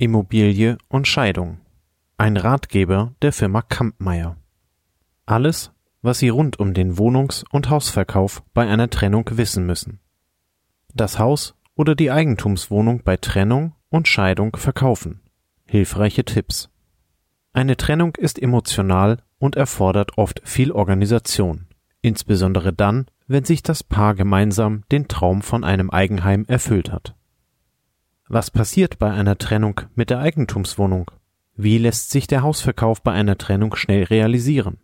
Immobilie und Scheidung. Ein Ratgeber der Firma Kampmeier. Alles, was Sie rund um den Wohnungs- und Hausverkauf bei einer Trennung wissen müssen. Das Haus oder die Eigentumswohnung bei Trennung und Scheidung verkaufen. Hilfreiche Tipps. Eine Trennung ist emotional und erfordert oft viel Organisation, insbesondere dann, wenn sich das Paar gemeinsam den Traum von einem Eigenheim erfüllt hat. Was passiert bei einer Trennung mit der Eigentumswohnung? Wie lässt sich der Hausverkauf bei einer Trennung schnell realisieren?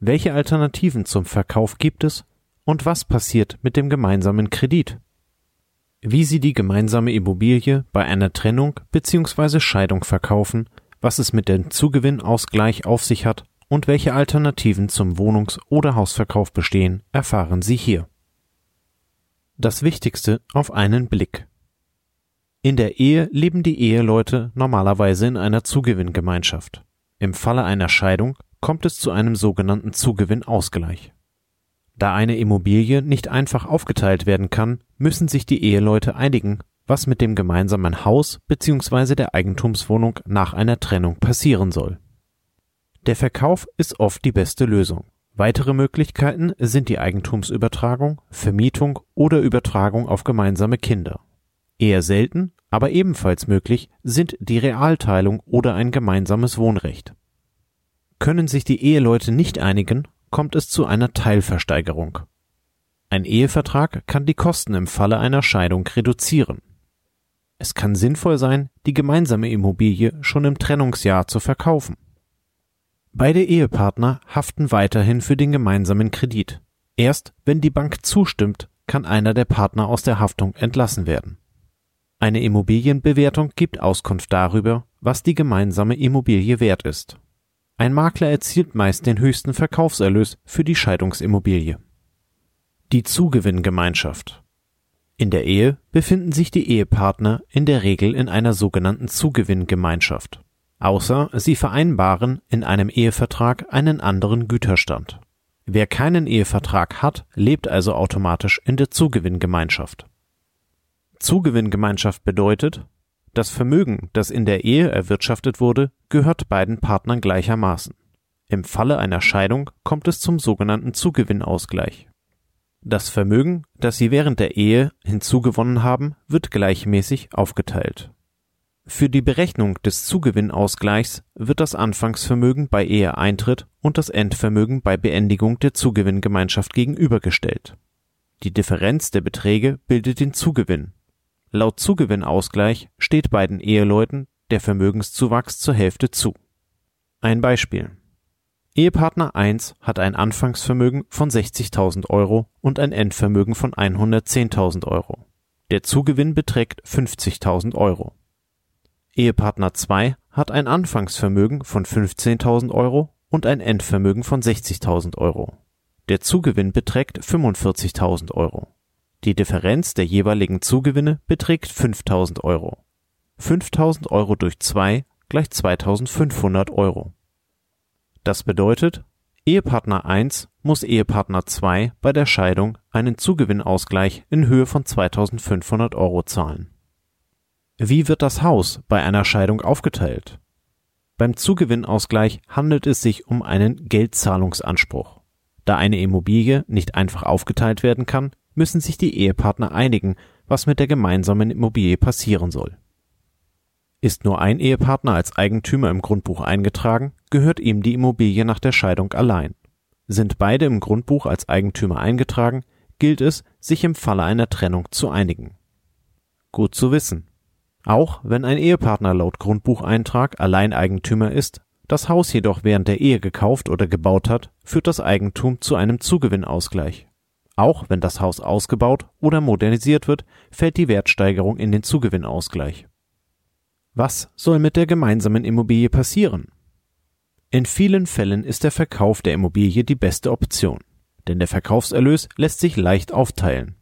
Welche Alternativen zum Verkauf gibt es? Und was passiert mit dem gemeinsamen Kredit? Wie Sie die gemeinsame Immobilie bei einer Trennung bzw. Scheidung verkaufen, was es mit dem Zugewinnausgleich auf sich hat und welche Alternativen zum Wohnungs- oder Hausverkauf bestehen, erfahren Sie hier. Das Wichtigste auf einen Blick. In der Ehe leben die Eheleute normalerweise in einer Zugewinngemeinschaft. Im Falle einer Scheidung kommt es zu einem sogenannten Zugewinnausgleich. Da eine Immobilie nicht einfach aufgeteilt werden kann, müssen sich die Eheleute einigen, was mit dem gemeinsamen Haus bzw. der Eigentumswohnung nach einer Trennung passieren soll. Der Verkauf ist oft die beste Lösung. Weitere Möglichkeiten sind die Eigentumsübertragung, Vermietung oder Übertragung auf gemeinsame Kinder. Eher selten, aber ebenfalls möglich sind die Realteilung oder ein gemeinsames Wohnrecht. Können sich die Eheleute nicht einigen, kommt es zu einer Teilversteigerung. Ein Ehevertrag kann die Kosten im Falle einer Scheidung reduzieren. Es kann sinnvoll sein, die gemeinsame Immobilie schon im Trennungsjahr zu verkaufen. Beide Ehepartner haften weiterhin für den gemeinsamen Kredit. Erst wenn die Bank zustimmt, kann einer der Partner aus der Haftung entlassen werden. Eine Immobilienbewertung gibt Auskunft darüber, was die gemeinsame Immobilie wert ist. Ein Makler erzielt meist den höchsten Verkaufserlös für die Scheidungsimmobilie. Die Zugewinngemeinschaft in der Ehe befinden sich die Ehepartner in der Regel in einer sogenannten Zugewinngemeinschaft, außer sie vereinbaren in einem Ehevertrag einen anderen Güterstand. Wer keinen Ehevertrag hat, lebt also automatisch in der Zugewinngemeinschaft. Zugewinngemeinschaft bedeutet, das Vermögen, das in der Ehe erwirtschaftet wurde, gehört beiden Partnern gleichermaßen. Im Falle einer Scheidung kommt es zum sogenannten Zugewinnausgleich. Das Vermögen, das sie während der Ehe hinzugewonnen haben, wird gleichmäßig aufgeteilt. Für die Berechnung des Zugewinnausgleichs wird das Anfangsvermögen bei Eheeintritt und das Endvermögen bei Beendigung der Zugewinngemeinschaft gegenübergestellt. Die Differenz der Beträge bildet den Zugewinn. Laut Zugewinnausgleich steht beiden Eheleuten der Vermögenszuwachs zur Hälfte zu. Ein Beispiel Ehepartner 1 hat ein Anfangsvermögen von 60.000 Euro und ein Endvermögen von 110.000 Euro. Der Zugewinn beträgt 50.000 Euro. Ehepartner 2 hat ein Anfangsvermögen von 15.000 Euro und ein Endvermögen von 60.000 Euro. Der Zugewinn beträgt 45.000 Euro. Die Differenz der jeweiligen Zugewinne beträgt 5.000 Euro. 5.000 Euro durch 2 gleich 2.500 Euro. Das bedeutet, Ehepartner 1 muss Ehepartner 2 bei der Scheidung einen Zugewinnausgleich in Höhe von 2500 Euro zahlen. Wie wird das Haus bei einer Scheidung aufgeteilt? Beim Zugewinnausgleich handelt es sich um einen Geldzahlungsanspruch. Da eine Immobilie nicht einfach aufgeteilt werden kann, müssen sich die Ehepartner einigen, was mit der gemeinsamen Immobilie passieren soll. Ist nur ein Ehepartner als Eigentümer im Grundbuch eingetragen, gehört ihm die Immobilie nach der Scheidung allein. Sind beide im Grundbuch als Eigentümer eingetragen, gilt es, sich im Falle einer Trennung zu einigen. Gut zu wissen. Auch wenn ein Ehepartner laut Grundbucheintrag Alleineigentümer ist, das Haus jedoch während der Ehe gekauft oder gebaut hat, führt das Eigentum zu einem Zugewinnausgleich. Auch wenn das Haus ausgebaut oder modernisiert wird, fällt die Wertsteigerung in den Zugewinnausgleich. Was soll mit der gemeinsamen Immobilie passieren? In vielen Fällen ist der Verkauf der Immobilie die beste Option, denn der Verkaufserlös lässt sich leicht aufteilen.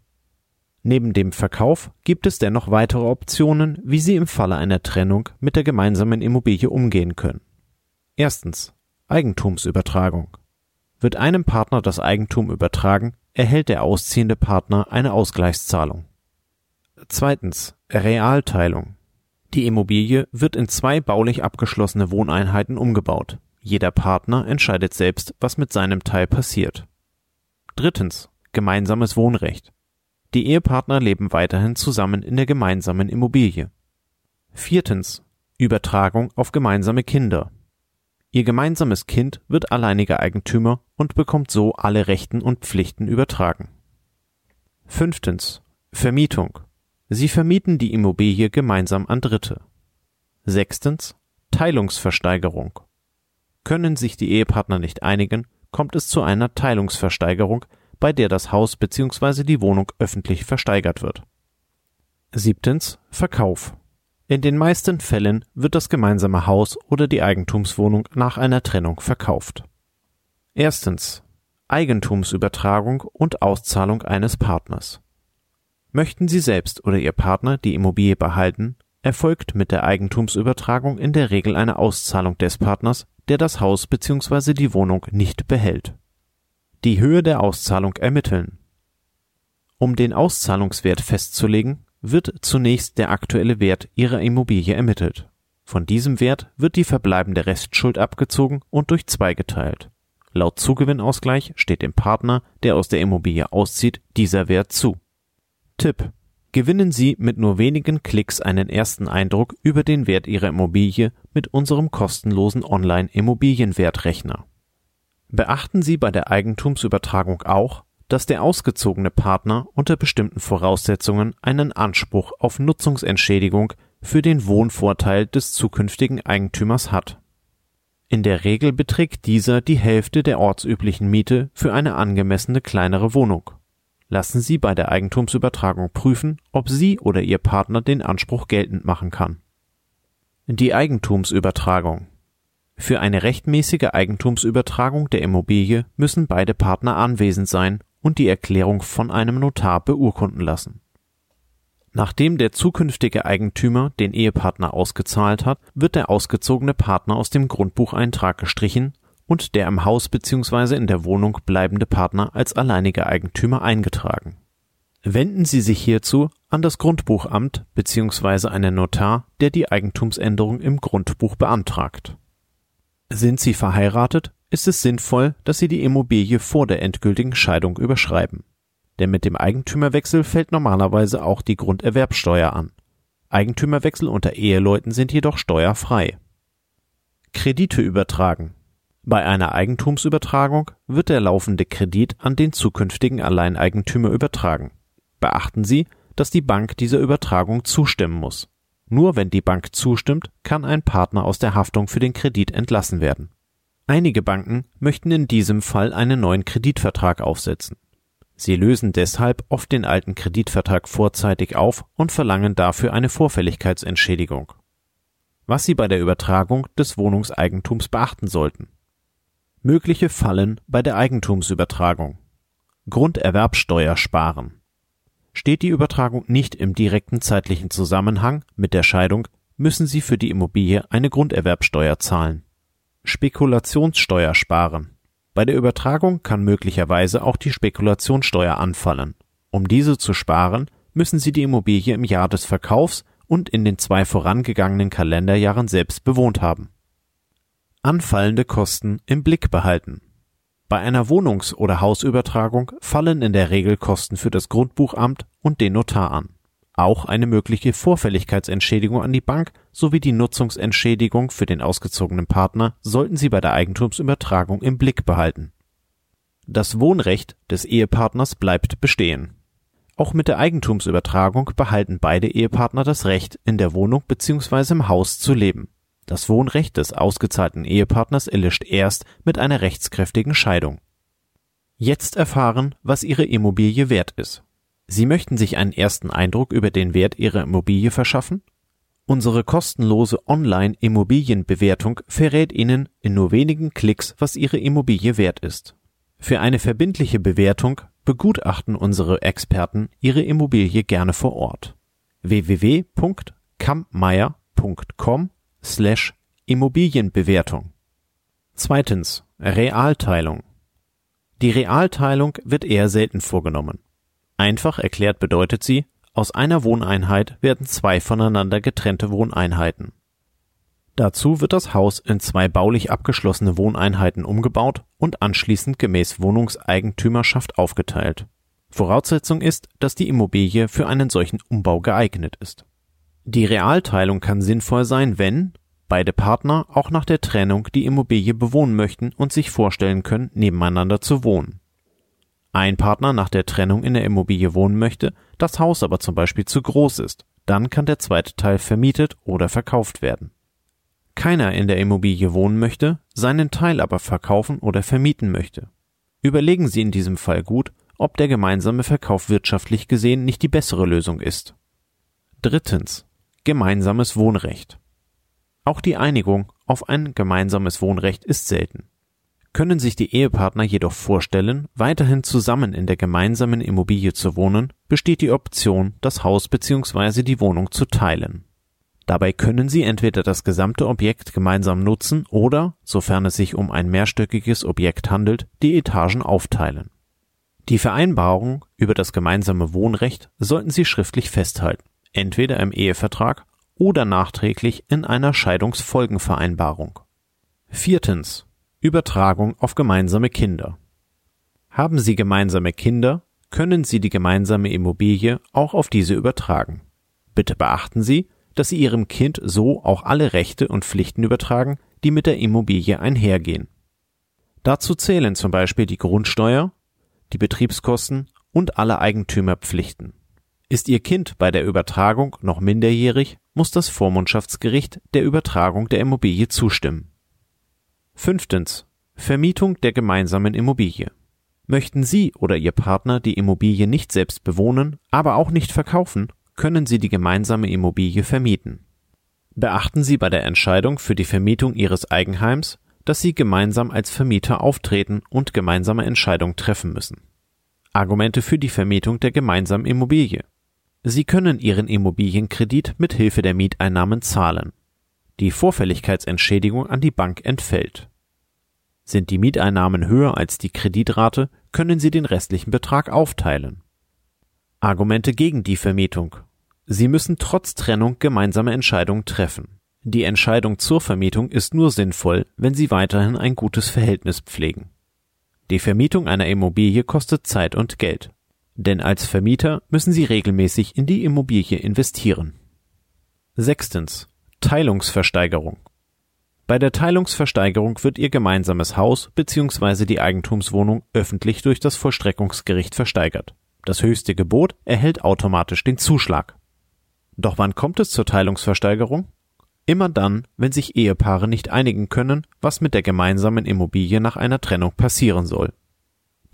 Neben dem Verkauf gibt es dennoch weitere Optionen, wie Sie im Falle einer Trennung mit der gemeinsamen Immobilie umgehen können. Erstens Eigentumsübertragung. Wird einem Partner das Eigentum übertragen, erhält der ausziehende Partner eine Ausgleichszahlung. Zweitens Realteilung. Die Immobilie wird in zwei baulich abgeschlossene Wohneinheiten umgebaut. Jeder Partner entscheidet selbst, was mit seinem Teil passiert. Drittens. Gemeinsames Wohnrecht. Die Ehepartner leben weiterhin zusammen in der gemeinsamen Immobilie. Viertens. Übertragung auf gemeinsame Kinder. Ihr gemeinsames Kind wird alleiniger Eigentümer und bekommt so alle Rechten und Pflichten übertragen. Fünftens. Vermietung. Sie vermieten die Immobilie gemeinsam an Dritte. Sechstens. Teilungsversteigerung. Können sich die Ehepartner nicht einigen, kommt es zu einer Teilungsversteigerung, bei der das Haus bzw. die Wohnung öffentlich versteigert wird. Siebtens. Verkauf. In den meisten Fällen wird das gemeinsame Haus oder die Eigentumswohnung nach einer Trennung verkauft. Erstens. Eigentumsübertragung und Auszahlung eines Partners. Möchten Sie selbst oder Ihr Partner die Immobilie behalten, erfolgt mit der Eigentumsübertragung in der Regel eine Auszahlung des Partners, der das Haus bzw. die Wohnung nicht behält. Die Höhe der Auszahlung ermitteln. Um den Auszahlungswert festzulegen, wird zunächst der aktuelle Wert Ihrer Immobilie ermittelt. Von diesem Wert wird die verbleibende Restschuld abgezogen und durch zwei geteilt. Laut Zugewinnausgleich steht dem Partner, der aus der Immobilie auszieht, dieser Wert zu. Tipp. Gewinnen Sie mit nur wenigen Klicks einen ersten Eindruck über den Wert Ihrer Immobilie mit unserem kostenlosen Online-Immobilienwertrechner. Beachten Sie bei der Eigentumsübertragung auch, dass der ausgezogene Partner unter bestimmten Voraussetzungen einen Anspruch auf Nutzungsentschädigung für den Wohnvorteil des zukünftigen Eigentümers hat. In der Regel beträgt dieser die Hälfte der ortsüblichen Miete für eine angemessene kleinere Wohnung lassen Sie bei der Eigentumsübertragung prüfen, ob Sie oder Ihr Partner den Anspruch geltend machen kann. Die Eigentumsübertragung Für eine rechtmäßige Eigentumsübertragung der Immobilie müssen beide Partner anwesend sein und die Erklärung von einem Notar beurkunden lassen. Nachdem der zukünftige Eigentümer den Ehepartner ausgezahlt hat, wird der ausgezogene Partner aus dem Grundbucheintrag gestrichen und der im Haus bzw. in der Wohnung bleibende Partner als alleiniger Eigentümer eingetragen. Wenden Sie sich hierzu an das Grundbuchamt bzw. einen Notar, der die Eigentumsänderung im Grundbuch beantragt. Sind Sie verheiratet, ist es sinnvoll, dass Sie die Immobilie vor der endgültigen Scheidung überschreiben. Denn mit dem Eigentümerwechsel fällt normalerweise auch die Grunderwerbsteuer an. Eigentümerwechsel unter Eheleuten sind jedoch steuerfrei. Kredite übertragen bei einer Eigentumsübertragung wird der laufende Kredit an den zukünftigen Alleineigentümer übertragen. Beachten Sie, dass die Bank dieser Übertragung zustimmen muss. Nur wenn die Bank zustimmt, kann ein Partner aus der Haftung für den Kredit entlassen werden. Einige Banken möchten in diesem Fall einen neuen Kreditvertrag aufsetzen. Sie lösen deshalb oft den alten Kreditvertrag vorzeitig auf und verlangen dafür eine Vorfälligkeitsentschädigung. Was Sie bei der Übertragung des Wohnungseigentums beachten sollten. Mögliche Fallen bei der Eigentumsübertragung. Grunderwerbsteuer sparen. Steht die Übertragung nicht im direkten zeitlichen Zusammenhang mit der Scheidung, müssen Sie für die Immobilie eine Grunderwerbsteuer zahlen. Spekulationssteuer sparen. Bei der Übertragung kann möglicherweise auch die Spekulationssteuer anfallen. Um diese zu sparen, müssen Sie die Immobilie im Jahr des Verkaufs und in den zwei vorangegangenen Kalenderjahren selbst bewohnt haben anfallende Kosten im Blick behalten. Bei einer Wohnungs- oder Hausübertragung fallen in der Regel Kosten für das Grundbuchamt und den Notar an. Auch eine mögliche Vorfälligkeitsentschädigung an die Bank sowie die Nutzungsentschädigung für den ausgezogenen Partner sollten Sie bei der Eigentumsübertragung im Blick behalten. Das Wohnrecht des Ehepartners bleibt bestehen. Auch mit der Eigentumsübertragung behalten beide Ehepartner das Recht, in der Wohnung bzw. im Haus zu leben. Das Wohnrecht des ausgezahlten Ehepartners erlischt erst mit einer rechtskräftigen Scheidung. Jetzt erfahren, was Ihre Immobilie wert ist. Sie möchten sich einen ersten Eindruck über den Wert Ihrer Immobilie verschaffen? Unsere kostenlose Online-Immobilienbewertung verrät Ihnen in nur wenigen Klicks, was Ihre Immobilie wert ist. Für eine verbindliche Bewertung begutachten unsere Experten Ihre Immobilie gerne vor Ort. www.kampmeier.com slash Immobilienbewertung. Zweitens Realteilung. Die Realteilung wird eher selten vorgenommen. Einfach erklärt bedeutet sie, aus einer Wohneinheit werden zwei voneinander getrennte Wohneinheiten. Dazu wird das Haus in zwei baulich abgeschlossene Wohneinheiten umgebaut und anschließend gemäß Wohnungseigentümerschaft aufgeteilt. Voraussetzung ist, dass die Immobilie für einen solchen Umbau geeignet ist. Die Realteilung kann sinnvoll sein, wenn beide Partner auch nach der Trennung die Immobilie bewohnen möchten und sich vorstellen können, nebeneinander zu wohnen. Ein Partner nach der Trennung in der Immobilie wohnen möchte, das Haus aber zum Beispiel zu groß ist, dann kann der zweite Teil vermietet oder verkauft werden. Keiner in der Immobilie wohnen möchte, seinen Teil aber verkaufen oder vermieten möchte. Überlegen Sie in diesem Fall gut, ob der gemeinsame Verkauf wirtschaftlich gesehen nicht die bessere Lösung ist. Drittens. Gemeinsames Wohnrecht. Auch die Einigung auf ein gemeinsames Wohnrecht ist selten. Können sich die Ehepartner jedoch vorstellen, weiterhin zusammen in der gemeinsamen Immobilie zu wohnen, besteht die Option, das Haus bzw. die Wohnung zu teilen. Dabei können sie entweder das gesamte Objekt gemeinsam nutzen oder, sofern es sich um ein mehrstöckiges Objekt handelt, die Etagen aufteilen. Die Vereinbarung über das gemeinsame Wohnrecht sollten Sie schriftlich festhalten, entweder im Ehevertrag oder nachträglich in einer Scheidungsfolgenvereinbarung. Viertens. Übertragung auf gemeinsame Kinder. Haben Sie gemeinsame Kinder, können Sie die gemeinsame Immobilie auch auf diese übertragen. Bitte beachten Sie, dass Sie Ihrem Kind so auch alle Rechte und Pflichten übertragen, die mit der Immobilie einhergehen. Dazu zählen zum Beispiel die Grundsteuer, die Betriebskosten und alle Eigentümerpflichten. Ist Ihr Kind bei der Übertragung noch minderjährig, muss das Vormundschaftsgericht der Übertragung der Immobilie zustimmen. Fünftens. Vermietung der gemeinsamen Immobilie. Möchten Sie oder Ihr Partner die Immobilie nicht selbst bewohnen, aber auch nicht verkaufen, können Sie die gemeinsame Immobilie vermieten. Beachten Sie bei der Entscheidung für die Vermietung Ihres Eigenheims, dass Sie gemeinsam als Vermieter auftreten und gemeinsame Entscheidungen treffen müssen. Argumente für die Vermietung der gemeinsamen Immobilie. Sie können Ihren Immobilienkredit mit Hilfe der Mieteinnahmen zahlen. Die Vorfälligkeitsentschädigung an die Bank entfällt. Sind die Mieteinnahmen höher als die Kreditrate, können Sie den restlichen Betrag aufteilen. Argumente gegen die Vermietung. Sie müssen trotz Trennung gemeinsame Entscheidungen treffen. Die Entscheidung zur Vermietung ist nur sinnvoll, wenn Sie weiterhin ein gutes Verhältnis pflegen. Die Vermietung einer Immobilie kostet Zeit und Geld. Denn als Vermieter müssen Sie regelmäßig in die Immobilie investieren. Sechstens. Teilungsversteigerung. Bei der Teilungsversteigerung wird Ihr gemeinsames Haus bzw. die Eigentumswohnung öffentlich durch das Vollstreckungsgericht versteigert. Das höchste Gebot erhält automatisch den Zuschlag. Doch wann kommt es zur Teilungsversteigerung? Immer dann, wenn sich Ehepaare nicht einigen können, was mit der gemeinsamen Immobilie nach einer Trennung passieren soll.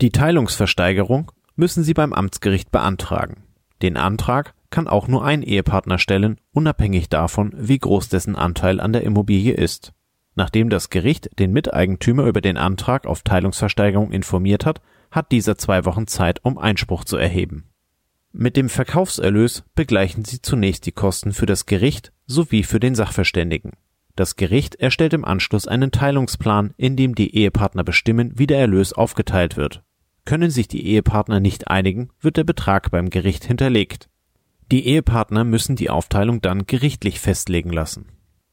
Die Teilungsversteigerung müssen Sie beim Amtsgericht beantragen. Den Antrag kann auch nur ein Ehepartner stellen, unabhängig davon, wie groß dessen Anteil an der Immobilie ist. Nachdem das Gericht den Miteigentümer über den Antrag auf Teilungsversteigerung informiert hat, hat dieser zwei Wochen Zeit, um Einspruch zu erheben. Mit dem Verkaufserlös begleichen Sie zunächst die Kosten für das Gericht sowie für den Sachverständigen. Das Gericht erstellt im Anschluss einen Teilungsplan, in dem die Ehepartner bestimmen, wie der Erlös aufgeteilt wird. Können sich die Ehepartner nicht einigen, wird der Betrag beim Gericht hinterlegt. Die Ehepartner müssen die Aufteilung dann gerichtlich festlegen lassen.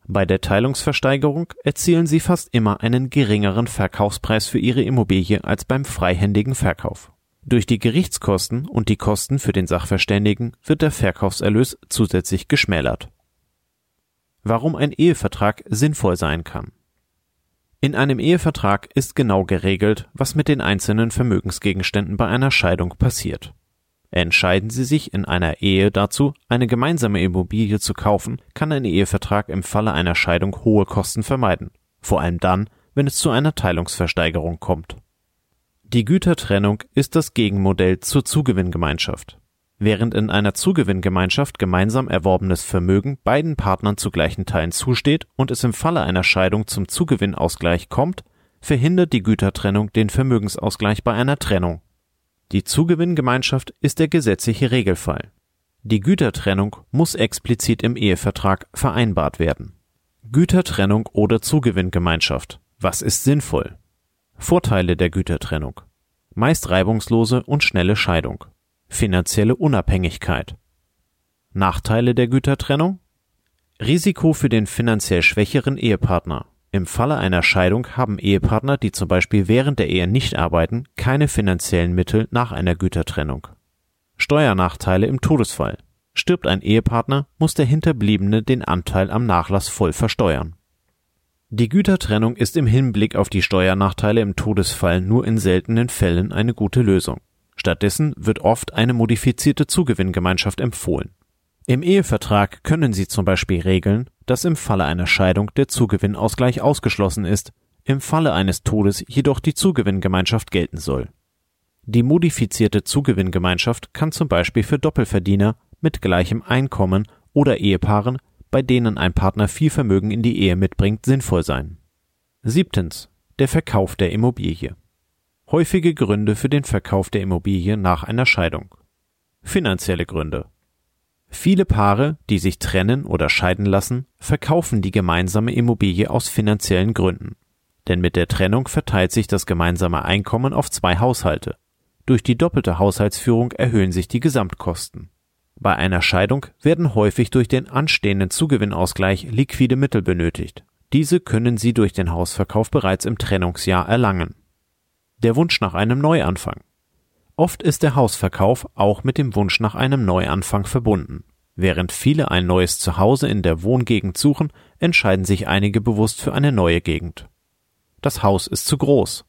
Bei der Teilungsversteigerung erzielen sie fast immer einen geringeren Verkaufspreis für ihre Immobilie als beim freihändigen Verkauf. Durch die Gerichtskosten und die Kosten für den Sachverständigen wird der Verkaufserlös zusätzlich geschmälert. Warum ein Ehevertrag sinnvoll sein kann. In einem Ehevertrag ist genau geregelt, was mit den einzelnen Vermögensgegenständen bei einer Scheidung passiert. Entscheiden Sie sich in einer Ehe dazu, eine gemeinsame Immobilie zu kaufen, kann ein Ehevertrag im Falle einer Scheidung hohe Kosten vermeiden, vor allem dann, wenn es zu einer Teilungsversteigerung kommt. Die Gütertrennung ist das Gegenmodell zur Zugewinngemeinschaft. Während in einer Zugewinngemeinschaft gemeinsam erworbenes Vermögen beiden Partnern zu gleichen Teilen zusteht und es im Falle einer Scheidung zum Zugewinnausgleich kommt, verhindert die Gütertrennung den Vermögensausgleich bei einer Trennung. Die Zugewinngemeinschaft ist der gesetzliche Regelfall. Die Gütertrennung muss explizit im Ehevertrag vereinbart werden. Gütertrennung oder Zugewinngemeinschaft. Was ist sinnvoll? Vorteile der Gütertrennung. Meist reibungslose und schnelle Scheidung. Finanzielle Unabhängigkeit. Nachteile der Gütertrennung Risiko für den finanziell schwächeren Ehepartner. Im Falle einer Scheidung haben Ehepartner, die zum Beispiel während der Ehe nicht arbeiten, keine finanziellen Mittel nach einer Gütertrennung. Steuernachteile im Todesfall. Stirbt ein Ehepartner, muss der Hinterbliebene den Anteil am Nachlass voll versteuern. Die Gütertrennung ist im Hinblick auf die Steuernachteile im Todesfall nur in seltenen Fällen eine gute Lösung. Stattdessen wird oft eine modifizierte Zugewinngemeinschaft empfohlen. Im Ehevertrag können Sie zum Beispiel regeln, dass im Falle einer Scheidung der Zugewinnausgleich ausgeschlossen ist, im Falle eines Todes jedoch die Zugewinngemeinschaft gelten soll. Die modifizierte Zugewinngemeinschaft kann zum Beispiel für Doppelverdiener mit gleichem Einkommen oder Ehepaaren, bei denen ein Partner viel Vermögen in die Ehe mitbringt, sinnvoll sein. Siebtens. Der Verkauf der Immobilie. Häufige Gründe für den Verkauf der Immobilie nach einer Scheidung. Finanzielle Gründe. Viele Paare, die sich trennen oder scheiden lassen, verkaufen die gemeinsame Immobilie aus finanziellen Gründen. Denn mit der Trennung verteilt sich das gemeinsame Einkommen auf zwei Haushalte. Durch die doppelte Haushaltsführung erhöhen sich die Gesamtkosten. Bei einer Scheidung werden häufig durch den anstehenden Zugewinnausgleich liquide Mittel benötigt. Diese können Sie durch den Hausverkauf bereits im Trennungsjahr erlangen. Der Wunsch nach einem Neuanfang. Oft ist der Hausverkauf auch mit dem Wunsch nach einem Neuanfang verbunden. Während viele ein neues Zuhause in der Wohngegend suchen, entscheiden sich einige bewusst für eine neue Gegend. Das Haus ist zu groß.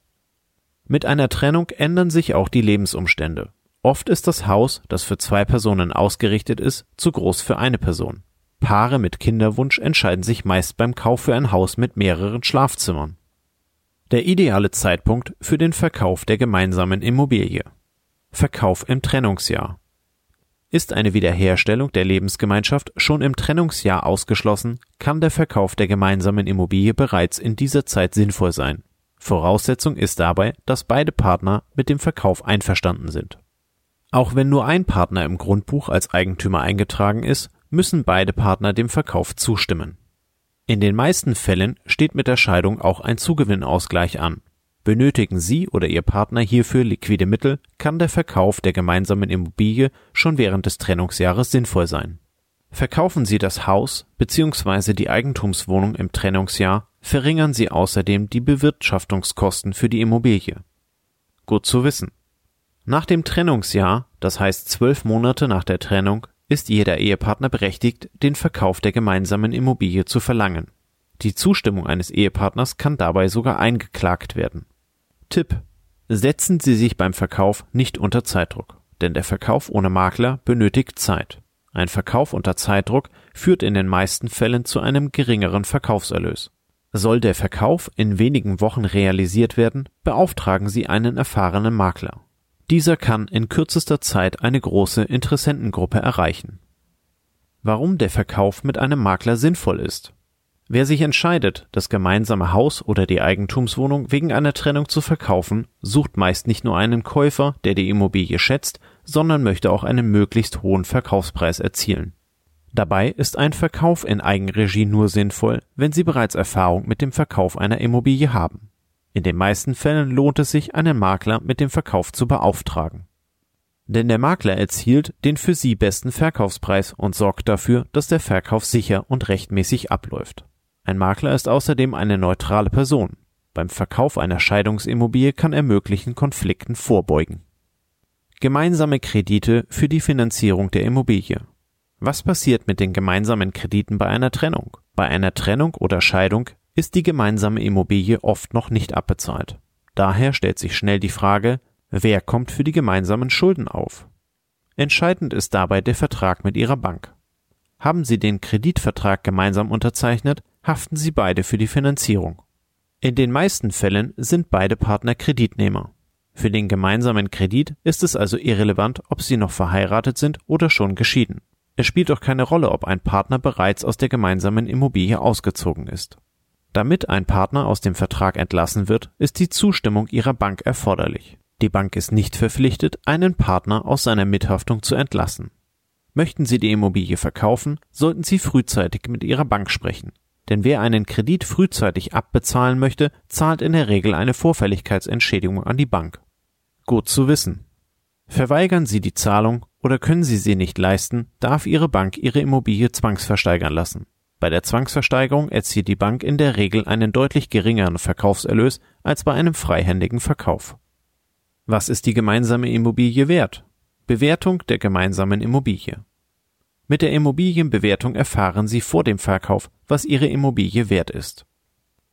Mit einer Trennung ändern sich auch die Lebensumstände. Oft ist das Haus, das für zwei Personen ausgerichtet ist, zu groß für eine Person. Paare mit Kinderwunsch entscheiden sich meist beim Kauf für ein Haus mit mehreren Schlafzimmern. Der ideale Zeitpunkt für den Verkauf der gemeinsamen Immobilie. Verkauf im Trennungsjahr. Ist eine Wiederherstellung der Lebensgemeinschaft schon im Trennungsjahr ausgeschlossen, kann der Verkauf der gemeinsamen Immobilie bereits in dieser Zeit sinnvoll sein. Voraussetzung ist dabei, dass beide Partner mit dem Verkauf einverstanden sind. Auch wenn nur ein Partner im Grundbuch als Eigentümer eingetragen ist, müssen beide Partner dem Verkauf zustimmen. In den meisten Fällen steht mit der Scheidung auch ein Zugewinnausgleich an. Benötigen Sie oder Ihr Partner hierfür liquide Mittel, kann der Verkauf der gemeinsamen Immobilie schon während des Trennungsjahres sinnvoll sein. Verkaufen Sie das Haus bzw. die Eigentumswohnung im Trennungsjahr, verringern Sie außerdem die Bewirtschaftungskosten für die Immobilie. Gut zu wissen. Nach dem Trennungsjahr, das heißt zwölf Monate nach der Trennung, ist jeder Ehepartner berechtigt, den Verkauf der gemeinsamen Immobilie zu verlangen. Die Zustimmung eines Ehepartners kann dabei sogar eingeklagt werden. Tipp. Setzen Sie sich beim Verkauf nicht unter Zeitdruck, denn der Verkauf ohne Makler benötigt Zeit. Ein Verkauf unter Zeitdruck führt in den meisten Fällen zu einem geringeren Verkaufserlös. Soll der Verkauf in wenigen Wochen realisiert werden, beauftragen Sie einen erfahrenen Makler. Dieser kann in kürzester Zeit eine große Interessentengruppe erreichen. Warum der Verkauf mit einem Makler sinnvoll ist. Wer sich entscheidet, das gemeinsame Haus oder die Eigentumswohnung wegen einer Trennung zu verkaufen, sucht meist nicht nur einen Käufer, der die Immobilie schätzt, sondern möchte auch einen möglichst hohen Verkaufspreis erzielen. Dabei ist ein Verkauf in Eigenregie nur sinnvoll, wenn Sie bereits Erfahrung mit dem Verkauf einer Immobilie haben. In den meisten Fällen lohnt es sich, einen Makler mit dem Verkauf zu beauftragen. Denn der Makler erzielt den für Sie besten Verkaufspreis und sorgt dafür, dass der Verkauf sicher und rechtmäßig abläuft. Ein Makler ist außerdem eine neutrale Person. Beim Verkauf einer Scheidungsimmobilie kann er möglichen Konflikten vorbeugen. Gemeinsame Kredite für die Finanzierung der Immobilie. Was passiert mit den gemeinsamen Krediten bei einer Trennung? Bei einer Trennung oder Scheidung ist die gemeinsame Immobilie oft noch nicht abbezahlt. Daher stellt sich schnell die Frage, wer kommt für die gemeinsamen Schulden auf? Entscheidend ist dabei der Vertrag mit Ihrer Bank. Haben Sie den Kreditvertrag gemeinsam unterzeichnet, haften sie beide für die Finanzierung. In den meisten Fällen sind beide Partner Kreditnehmer. Für den gemeinsamen Kredit ist es also irrelevant, ob sie noch verheiratet sind oder schon geschieden. Es spielt auch keine Rolle, ob ein Partner bereits aus der gemeinsamen Immobilie ausgezogen ist. Damit ein Partner aus dem Vertrag entlassen wird, ist die Zustimmung ihrer Bank erforderlich. Die Bank ist nicht verpflichtet, einen Partner aus seiner Mithaftung zu entlassen. Möchten Sie die Immobilie verkaufen, sollten Sie frühzeitig mit Ihrer Bank sprechen. Denn wer einen Kredit frühzeitig abbezahlen möchte, zahlt in der Regel eine Vorfälligkeitsentschädigung an die Bank. Gut zu wissen. Verweigern Sie die Zahlung, oder können Sie sie nicht leisten, darf Ihre Bank Ihre Immobilie zwangsversteigern lassen. Bei der Zwangsversteigerung erzielt die Bank in der Regel einen deutlich geringeren Verkaufserlös als bei einem freihändigen Verkauf. Was ist die gemeinsame Immobilie wert? Bewertung der gemeinsamen Immobilie. Mit der Immobilienbewertung erfahren Sie vor dem Verkauf, was Ihre Immobilie wert ist.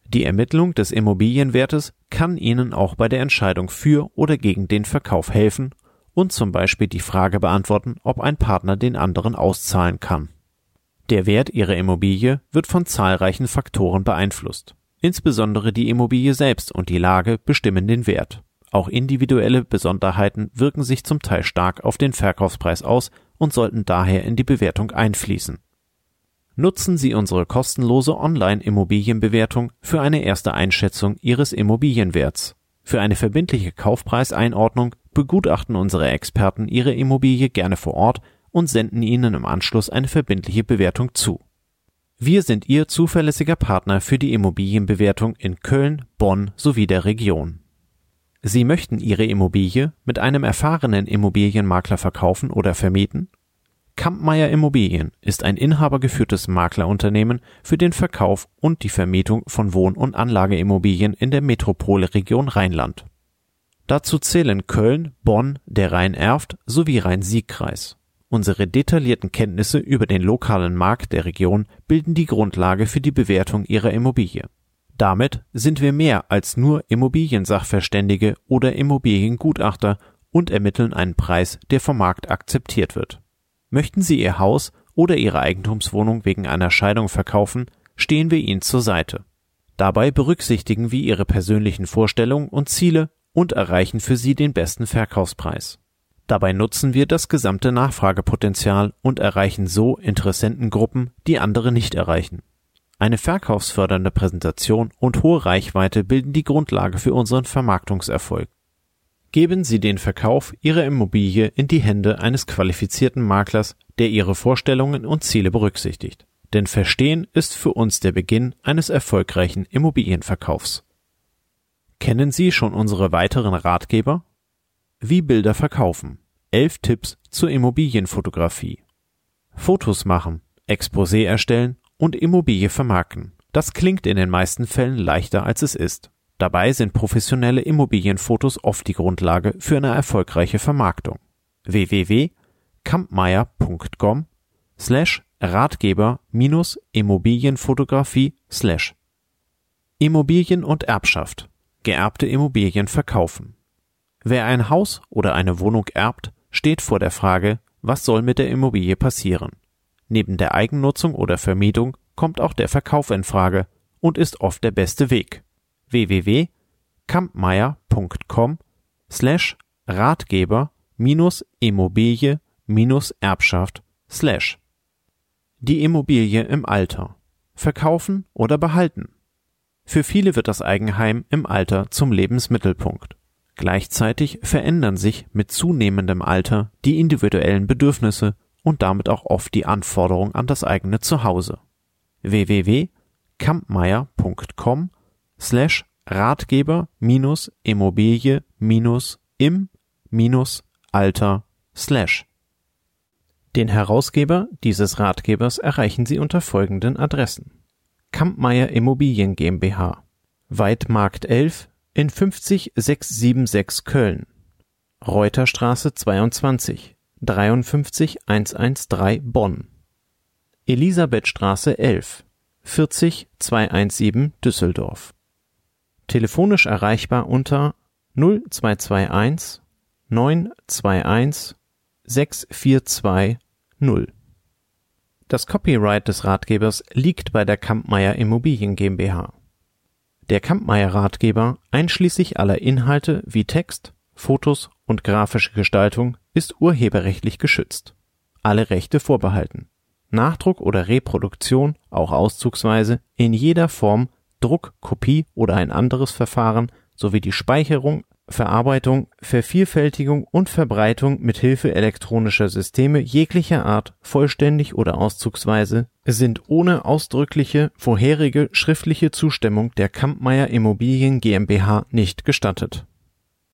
Die Ermittlung des Immobilienwertes kann Ihnen auch bei der Entscheidung für oder gegen den Verkauf helfen und zum Beispiel die Frage beantworten, ob ein Partner den anderen auszahlen kann. Der Wert Ihrer Immobilie wird von zahlreichen Faktoren beeinflusst. Insbesondere die Immobilie selbst und die Lage bestimmen den Wert. Auch individuelle Besonderheiten wirken sich zum Teil stark auf den Verkaufspreis aus und sollten daher in die Bewertung einfließen. Nutzen Sie unsere kostenlose Online-Immobilienbewertung für eine erste Einschätzung Ihres Immobilienwerts. Für eine verbindliche Kaufpreiseinordnung begutachten unsere Experten Ihre Immobilie gerne vor Ort und senden Ihnen im Anschluss eine verbindliche Bewertung zu. Wir sind Ihr zuverlässiger Partner für die Immobilienbewertung in Köln, Bonn sowie der Region. Sie möchten Ihre Immobilie mit einem erfahrenen Immobilienmakler verkaufen oder vermieten? Kampmeier Immobilien ist ein inhabergeführtes Maklerunternehmen für den Verkauf und die Vermietung von Wohn- und Anlageimmobilien in der Metropolregion Rheinland. Dazu zählen Köln, Bonn, der Rhein-Erft sowie Rhein-Sieg-Kreis. Unsere detaillierten Kenntnisse über den lokalen Markt der Region bilden die Grundlage für die Bewertung Ihrer Immobilie. Damit sind wir mehr als nur Immobiliensachverständige oder Immobiliengutachter und ermitteln einen Preis, der vom Markt akzeptiert wird. Möchten Sie Ihr Haus oder Ihre Eigentumswohnung wegen einer Scheidung verkaufen, stehen wir Ihnen zur Seite. Dabei berücksichtigen wir Ihre persönlichen Vorstellungen und Ziele und erreichen für Sie den besten Verkaufspreis. Dabei nutzen wir das gesamte Nachfragepotenzial und erreichen so Interessentengruppen, die andere nicht erreichen. Eine verkaufsfördernde Präsentation und hohe Reichweite bilden die Grundlage für unseren Vermarktungserfolg. Geben Sie den Verkauf Ihrer Immobilie in die Hände eines qualifizierten Maklers, der Ihre Vorstellungen und Ziele berücksichtigt. Denn Verstehen ist für uns der Beginn eines erfolgreichen Immobilienverkaufs. Kennen Sie schon unsere weiteren Ratgeber? Wie Bilder verkaufen. Elf Tipps zur Immobilienfotografie. Fotos machen, Exposé erstellen und Immobilie vermarkten. Das klingt in den meisten Fällen leichter als es ist. Dabei sind professionelle Immobilienfotos oft die Grundlage für eine erfolgreiche Vermarktung. www.kampmeier.com slash Ratgeber minus Immobilienfotografie slash Immobilien und Erbschaft. Geerbte Immobilien verkaufen. Wer ein Haus oder eine Wohnung erbt, steht vor der Frage, was soll mit der Immobilie passieren. Neben der Eigennutzung oder Vermietung kommt auch der Verkauf in Frage und ist oft der beste Weg www.kampmeier.com slash Ratgeber minus Immobilie minus Erbschaft slash Die Immobilie im Alter. Verkaufen oder behalten. Für viele wird das Eigenheim im Alter zum Lebensmittelpunkt. Gleichzeitig verändern sich mit zunehmendem Alter die individuellen Bedürfnisse und damit auch oft die Anforderung an das eigene Zuhause. www.kampmeier.com slash Ratgeber minus Immobilie minus im minus Alter slash. Den Herausgeber dieses Ratgebers erreichen Sie unter folgenden Adressen. Kampmeier Immobilien GmbH Weidmarkt 11 in 50676 Köln Reuterstraße 22 53113 Bonn Elisabethstraße 11 40 217 Düsseldorf telefonisch erreichbar unter 0221 921 6420. Das Copyright des Ratgebers liegt bei der Kampmeier Immobilien GmbH. Der Kampmeier Ratgeber, einschließlich aller Inhalte wie Text, Fotos und grafische Gestaltung, ist urheberrechtlich geschützt. Alle Rechte vorbehalten. Nachdruck oder Reproduktion, auch auszugsweise, in jeder Form Druck, Kopie oder ein anderes Verfahren sowie die Speicherung, Verarbeitung, Vervielfältigung und Verbreitung mit Hilfe elektronischer Systeme jeglicher Art, vollständig oder auszugsweise, sind ohne ausdrückliche vorherige schriftliche Zustimmung der Kampmeier Immobilien GmbH nicht gestattet